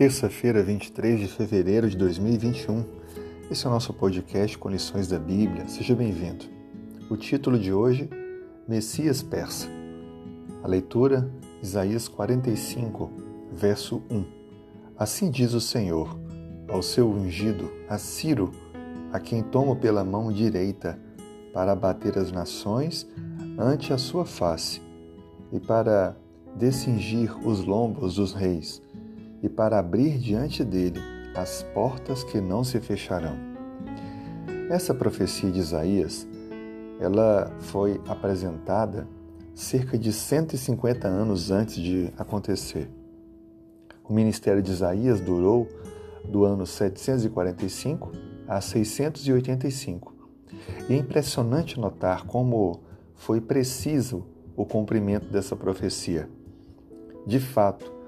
Terça-feira, 23 de fevereiro de 2021. Esse é o nosso podcast com lições da Bíblia. Seja bem-vindo. O título de hoje: Messias Persa. A leitura: Isaías 45, verso 1. Assim diz o Senhor ao seu ungido, a Ciro, a quem tomo pela mão direita, para abater as nações ante a sua face, e para descingir os lombos dos reis e para abrir diante dele as portas que não se fecharão. Essa profecia de Isaías, ela foi apresentada cerca de 150 anos antes de acontecer. O ministério de Isaías durou do ano 745 a 685. E é impressionante notar como foi preciso o cumprimento dessa profecia. De fato,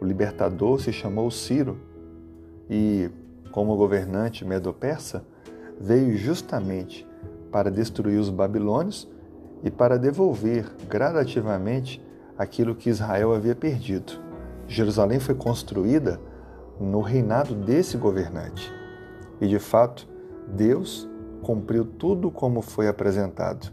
o libertador se chamou Ciro e, como governante medo-persa, veio justamente para destruir os babilônios e para devolver gradativamente aquilo que Israel havia perdido. Jerusalém foi construída no reinado desse governante. E de fato, Deus cumpriu tudo como foi apresentado.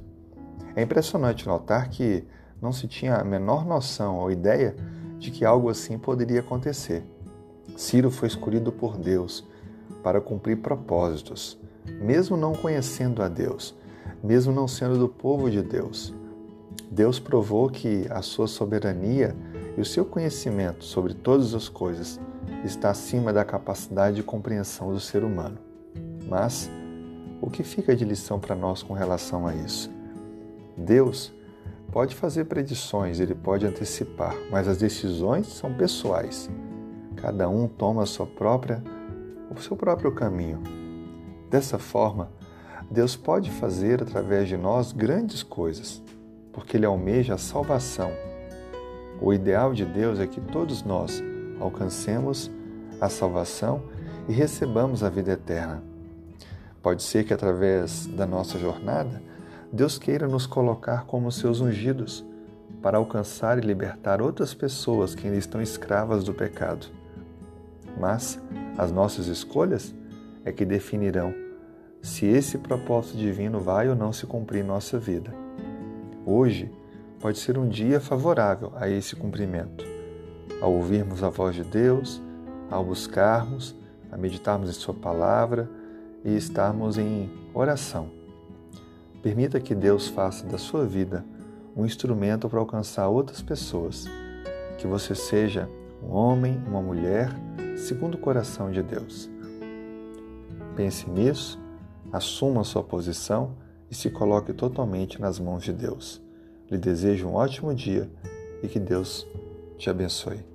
É impressionante notar que não se tinha a menor noção ou ideia de que algo assim poderia acontecer. Ciro foi escolhido por Deus para cumprir propósitos, mesmo não conhecendo a Deus, mesmo não sendo do povo de Deus. Deus provou que a sua soberania e o seu conhecimento sobre todas as coisas está acima da capacidade de compreensão do ser humano. Mas o que fica de lição para nós com relação a isso? Deus pode fazer predições, ele pode antecipar, mas as decisões são pessoais. Cada um toma a sua própria, o seu próprio caminho. Dessa forma, Deus pode fazer através de nós grandes coisas, porque ele almeja a salvação. O ideal de Deus é que todos nós alcancemos a salvação e recebamos a vida eterna. Pode ser que através da nossa jornada Deus queira nos colocar como seus ungidos para alcançar e libertar outras pessoas que ainda estão escravas do pecado. Mas as nossas escolhas é que definirão se esse propósito divino vai ou não se cumprir em nossa vida. Hoje pode ser um dia favorável a esse cumprimento. Ao ouvirmos a voz de Deus, ao buscarmos, a meditarmos em Sua palavra e estarmos em oração Permita que Deus faça da sua vida um instrumento para alcançar outras pessoas. Que você seja um homem, uma mulher, segundo o coração de Deus. Pense nisso, assuma sua posição e se coloque totalmente nas mãos de Deus. Lhe desejo um ótimo dia e que Deus te abençoe.